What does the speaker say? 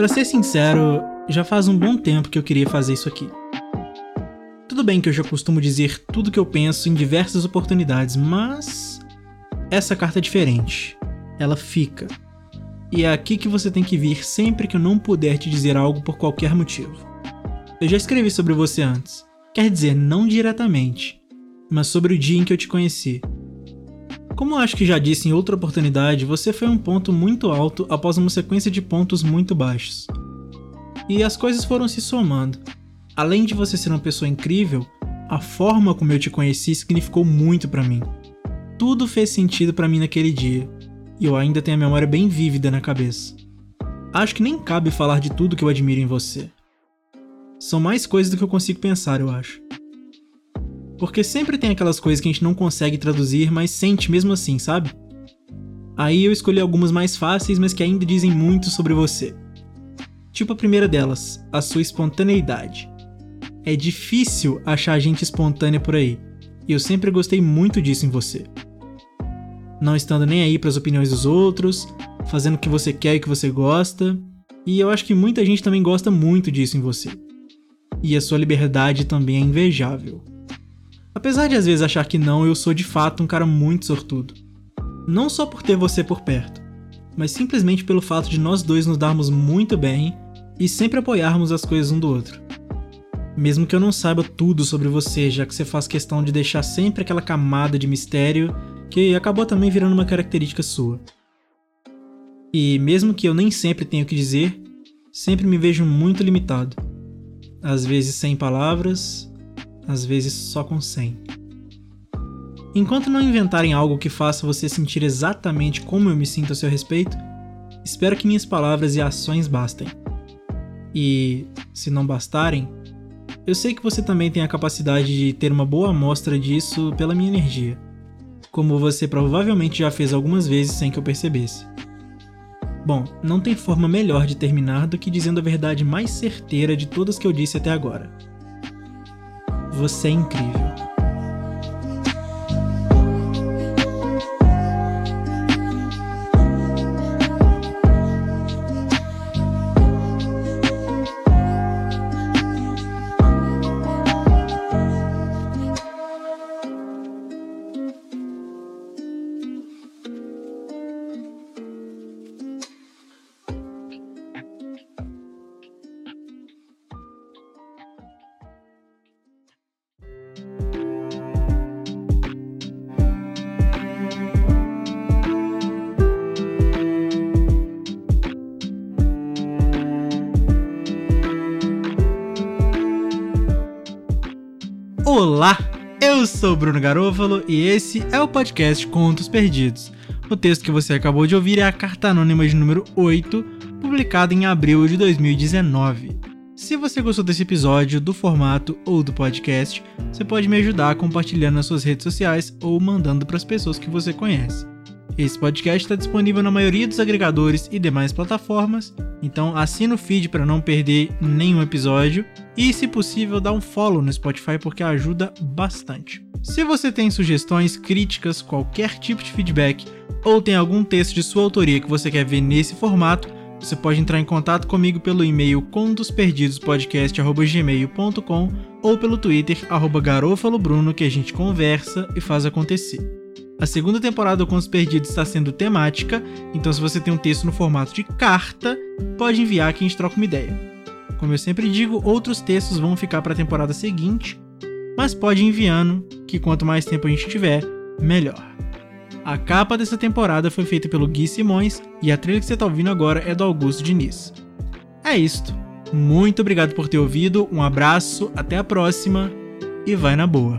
Para ser sincero, já faz um bom tempo que eu queria fazer isso aqui. Tudo bem que eu já costumo dizer tudo que eu penso em diversas oportunidades, mas essa carta é diferente. Ela fica. E é aqui que você tem que vir sempre que eu não puder te dizer algo por qualquer motivo. Eu já escrevi sobre você antes. Quer dizer, não diretamente, mas sobre o dia em que eu te conheci. Como acho que já disse em outra oportunidade, você foi um ponto muito alto após uma sequência de pontos muito baixos. E as coisas foram se somando. Além de você ser uma pessoa incrível, a forma como eu te conheci significou muito para mim tudo fez sentido para mim naquele dia, e eu ainda tenho a memória bem vívida na cabeça. Acho que nem cabe falar de tudo que eu admiro em você. São mais coisas do que eu consigo pensar, eu acho. Porque sempre tem aquelas coisas que a gente não consegue traduzir, mas sente mesmo assim, sabe? Aí eu escolhi algumas mais fáceis, mas que ainda dizem muito sobre você. Tipo a primeira delas, a sua espontaneidade. É difícil achar gente espontânea por aí, e eu sempre gostei muito disso em você não estando nem aí para as opiniões dos outros, fazendo o que você quer e o que você gosta. E eu acho que muita gente também gosta muito disso em você. E a sua liberdade também é invejável. Apesar de às vezes achar que não, eu sou de fato um cara muito sortudo. Não só por ter você por perto, mas simplesmente pelo fato de nós dois nos darmos muito bem e sempre apoiarmos as coisas um do outro. Mesmo que eu não saiba tudo sobre você, já que você faz questão de deixar sempre aquela camada de mistério que acabou também virando uma característica sua. E mesmo que eu nem sempre tenha o que dizer, sempre me vejo muito limitado. Às vezes sem palavras, às vezes só com cem. Enquanto não inventarem algo que faça você sentir exatamente como eu me sinto a seu respeito, espero que minhas palavras e ações bastem. E, se não bastarem, eu sei que você também tem a capacidade de ter uma boa amostra disso pela minha energia como você provavelmente já fez algumas vezes sem que eu percebesse. Bom, não tem forma melhor de terminar do que dizendo a verdade mais certeira de todas que eu disse até agora. Você é incrível. Olá, eu sou Bruno Garofalo e esse é o podcast Contos Perdidos. O texto que você acabou de ouvir é a carta anônima de número 8, publicada em abril de 2019. Se você gostou desse episódio, do formato ou do podcast, você pode me ajudar compartilhando nas suas redes sociais ou mandando para as pessoas que você conhece. Esse podcast está disponível na maioria dos agregadores e demais plataformas, então assina o feed para não perder nenhum episódio e, se possível, dá um follow no Spotify porque ajuda bastante. Se você tem sugestões, críticas, qualquer tipo de feedback ou tem algum texto de sua autoria que você quer ver nesse formato, você pode entrar em contato comigo pelo e-mail contosperdidospodcast.gmail.com ou pelo Twitter, arroba garofalobruno, que a gente conversa e faz acontecer. A segunda temporada do Contos Perdidos está sendo temática, então se você tem um texto no formato de carta, pode enviar que a gente troca uma ideia. Como eu sempre digo, outros textos vão ficar para a temporada seguinte, mas pode ir enviando, que quanto mais tempo a gente tiver, melhor. A capa dessa temporada foi feita pelo Gui Simões e a trilha que você está ouvindo agora é do Augusto Diniz. É isto. Muito obrigado por ter ouvido, um abraço, até a próxima e vai na boa.